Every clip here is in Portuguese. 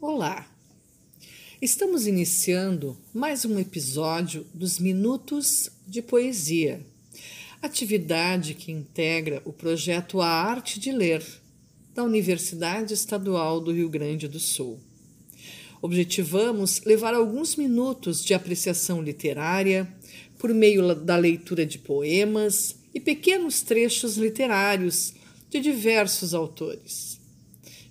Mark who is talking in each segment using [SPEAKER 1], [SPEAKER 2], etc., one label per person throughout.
[SPEAKER 1] Olá! Estamos iniciando mais um episódio dos Minutos de Poesia, atividade que integra o projeto A Arte de Ler da Universidade Estadual do Rio Grande do Sul. Objetivamos levar alguns minutos de apreciação literária por meio da leitura de poemas e pequenos trechos literários de diversos autores.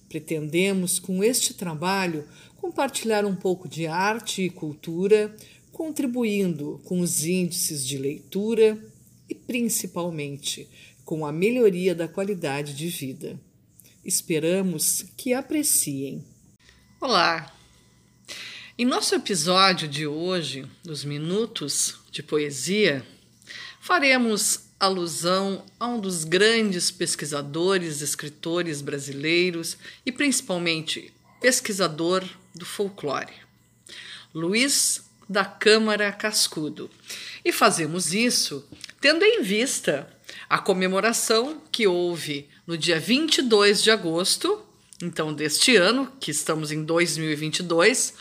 [SPEAKER 1] Pretendemos, com este trabalho, compartilhar um pouco de arte e cultura, contribuindo com os índices de leitura e, principalmente, com a melhoria da qualidade de vida. Esperamos que apreciem.
[SPEAKER 2] Olá! Em nosso episódio de hoje, dos Minutos de Poesia, faremos alusão a um dos grandes pesquisadores, escritores brasileiros e principalmente pesquisador do folclore, Luiz da Câmara Cascudo. E fazemos isso tendo em vista a comemoração que houve no dia 22 de agosto, então deste ano, que estamos em 2022,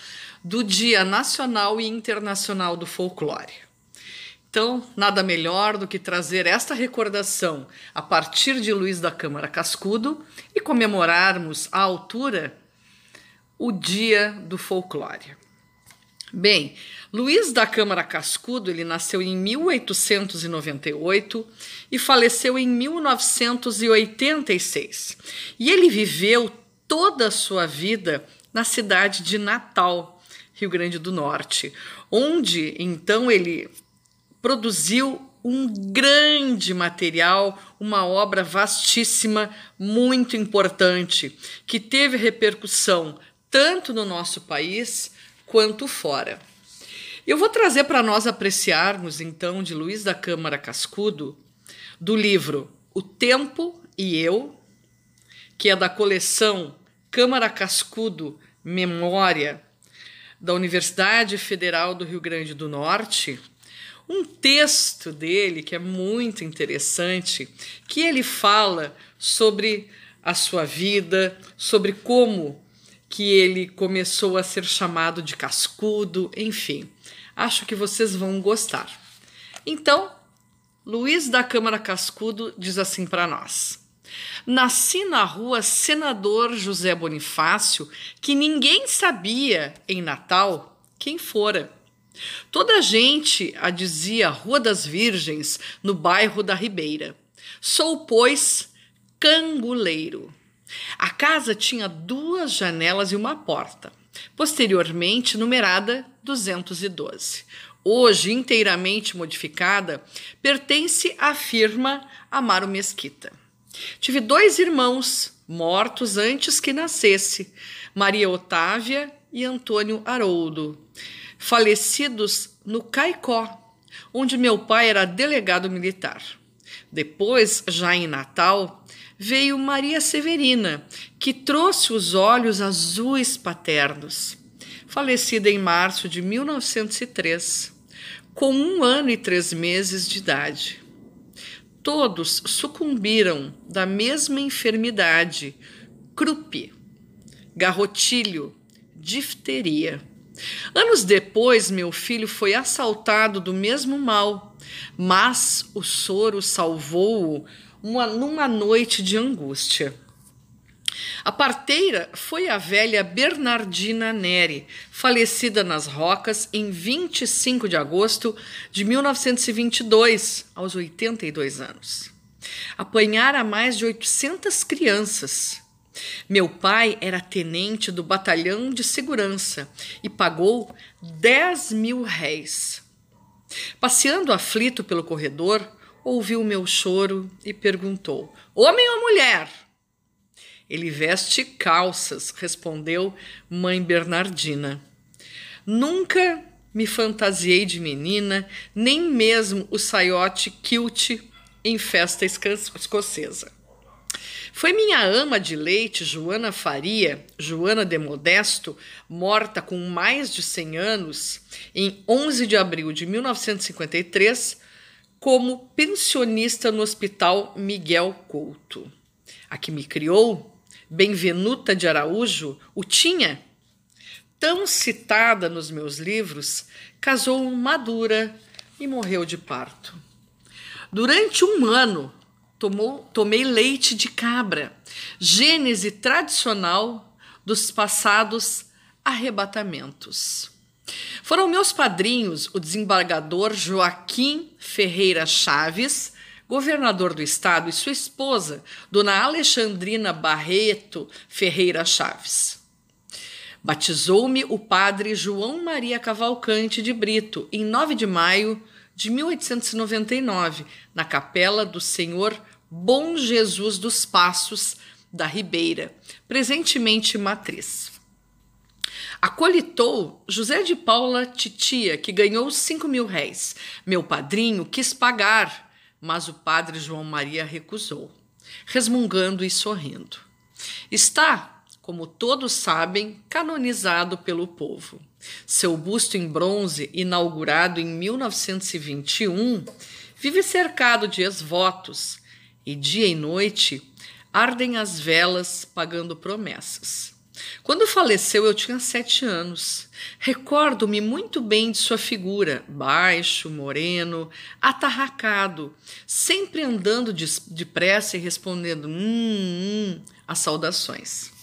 [SPEAKER 2] do Dia Nacional e Internacional do Folclore. Então, nada melhor do que trazer esta recordação a partir de Luiz da Câmara Cascudo e comemorarmos à altura o Dia do Folclore. Bem, Luiz da Câmara Cascudo, ele nasceu em 1898 e faleceu em 1986. E ele viveu toda a sua vida na cidade de Natal, Rio Grande do Norte, onde então ele produziu um grande material, uma obra vastíssima, muito importante, que teve repercussão tanto no nosso país quanto fora. Eu vou trazer para nós apreciarmos, então, de Luiz da Câmara Cascudo, do livro O Tempo e Eu, que é da coleção Câmara Cascudo Memória, da Universidade Federal do Rio Grande do Norte, um texto dele que é muito interessante, que ele fala sobre a sua vida, sobre como que ele começou a ser chamado de cascudo, enfim. Acho que vocês vão gostar. Então, Luiz da Câmara Cascudo diz assim para nós: Nasci na rua Senador José Bonifácio, que ninguém sabia em Natal quem fora. Toda a gente a dizia Rua das Virgens, no bairro da Ribeira. Sou, pois, canguleiro. A casa tinha duas janelas e uma porta, posteriormente numerada 212. Hoje inteiramente modificada, pertence à firma Amaro Mesquita. Tive dois irmãos mortos antes que nascesse, Maria Otávia e Antônio Haroldo falecidos no Caicó, onde meu pai era delegado militar. Depois, já em Natal, veio Maria Severina, que trouxe os olhos azuis paternos, falecida em março de 1903, com um ano e três meses de idade. Todos sucumbiram da mesma enfermidade, crupe, garrotilho, difteria. Anos depois, meu filho foi assaltado do mesmo mal, mas o soro salvou-o numa noite de angústia. A parteira foi a velha Bernardina Neri, falecida nas Rocas em 25 de agosto de 1922, aos 82 anos. Apanhara mais de 800 crianças meu pai era tenente do batalhão de segurança e pagou 10 mil réis. Passeando aflito pelo corredor, ouviu meu choro e perguntou: Homem ou mulher? Ele veste calças, respondeu mãe Bernardina. Nunca me fantasiei de menina, nem mesmo o saiote kilt em festa escocesa. Foi minha ama de leite, Joana Faria, Joana de Modesto, morta com mais de 100 anos, em 11 de abril de 1953, como pensionista no Hospital Miguel Couto. A que me criou, Benvenuta de Araújo, o tinha tão citada nos meus livros, casou madura e morreu de parto. Durante um ano, tomou, tomei leite de cabra, gênese tradicional dos passados arrebatamentos. Foram meus padrinhos o desembargador Joaquim Ferreira Chaves, governador do estado, e sua esposa, dona Alexandrina Barreto Ferreira Chaves. Batizou-me o padre João Maria Cavalcante de Brito em 9 de maio de 1899, na capela do Senhor Bom Jesus dos Passos da Ribeira, presentemente matriz. Acolitou José de Paula Titia, que ganhou cinco mil réis. Meu padrinho quis pagar, mas o padre João Maria recusou, resmungando e sorrindo. Está, como todos sabem, canonizado pelo povo. Seu busto em bronze, inaugurado em 1921, vive cercado de ex-votos e dia e noite ardem as velas pagando promessas. Quando faleceu, eu tinha sete anos. Recordo-me muito bem de sua figura, baixo, moreno, atarracado, sempre andando depressa e respondendo hum, hum às saudações.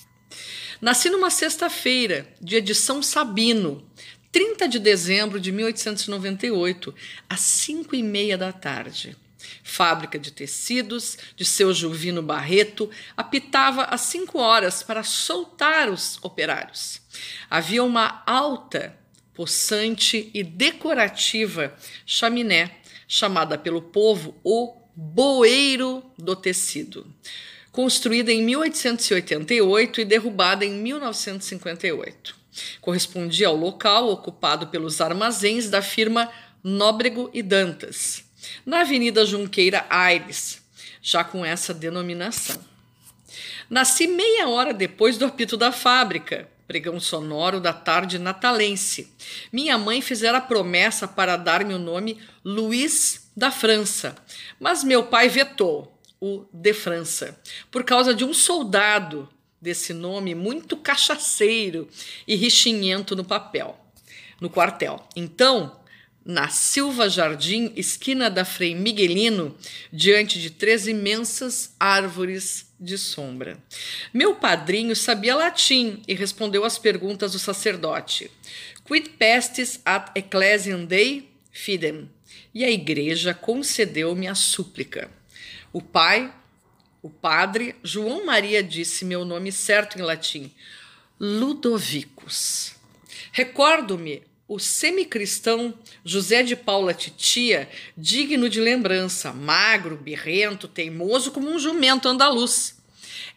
[SPEAKER 2] Nasci numa sexta-feira, dia de São Sabino, 30 de dezembro de 1898, às cinco e meia da tarde. Fábrica de tecidos de seu Juvino Barreto apitava às cinco horas para soltar os operários. Havia uma alta, possante e decorativa chaminé, chamada pelo povo o Boeiro do Tecido construída em 1888 e derrubada em 1958. Correspondia ao local ocupado pelos armazéns da firma Nóbrego e Dantas, na Avenida Junqueira Aires, já com essa denominação. Nasci meia hora depois do apito da fábrica, pregão sonoro da tarde natalense. Minha mãe fizera promessa para dar-me o nome Luiz da França, mas meu pai vetou o de França, por causa de um soldado desse nome muito cachaceiro e richinhento no papel, no quartel. Então, na Silva Jardim, esquina da Frei Miguelino, diante de três imensas árvores de sombra. Meu padrinho sabia latim e respondeu às perguntas do sacerdote. Quid pestis ad ecclesiam Dei fidem? E a igreja concedeu-me a súplica. O pai, o padre, João Maria disse meu nome certo em latim, Ludovicus. Recordo-me o semicristão José de Paula Titia, digno de lembrança, magro, birrento, teimoso como um jumento andaluz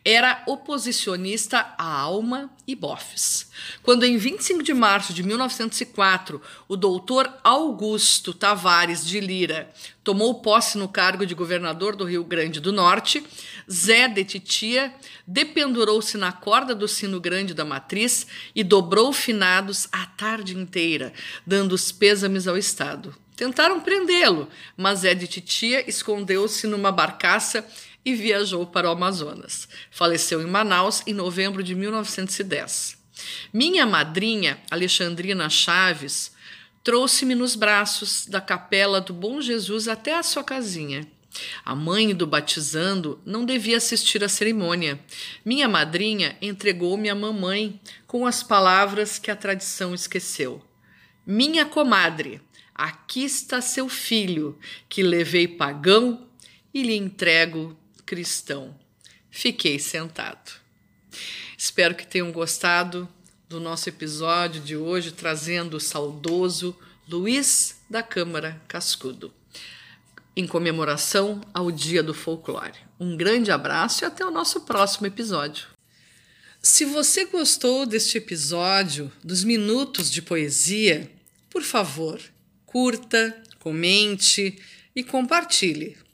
[SPEAKER 2] era oposicionista a Alma e Boffes. Quando, em 25 de março de 1904, o doutor Augusto Tavares de Lira tomou posse no cargo de governador do Rio Grande do Norte, Zé de Titia dependurou-se na corda do sino grande da matriz e dobrou finados a tarde inteira, dando os pêsames ao Estado. Tentaram prendê-lo, mas Zé de Titia escondeu-se numa barcaça e viajou para o Amazonas. Faleceu em Manaus em novembro de 1910. Minha madrinha, Alexandrina Chaves, trouxe-me nos braços da capela do Bom Jesus até a sua casinha. A mãe do batizando não devia assistir à cerimônia. Minha madrinha entregou-me à mamãe com as palavras que a tradição esqueceu. Minha comadre, aqui está seu filho, que levei pagão e lhe entrego cristão. Fiquei sentado. Espero que tenham gostado do nosso episódio de hoje, trazendo o saudoso Luiz da Câmara Cascudo, em comemoração ao Dia do Folclore. Um grande abraço e até o nosso próximo episódio. Se você gostou deste episódio dos Minutos de Poesia, por favor, curta, comente e compartilhe.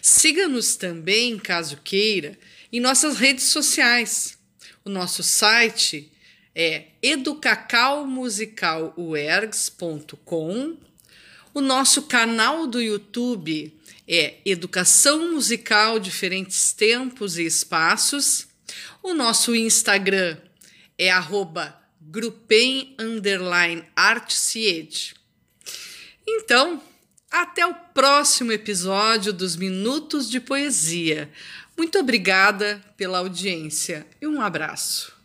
[SPEAKER 2] Siga-nos também, caso queira, em nossas redes sociais. O nosso site é educacalmusicalwergs.com. O nosso canal do YouTube é Educação Musical Diferentes Tempos e Espaços. O nosso Instagram é arroba Artsied. Então, até o próximo episódio dos Minutos de Poesia. Muito obrigada pela audiência e um abraço.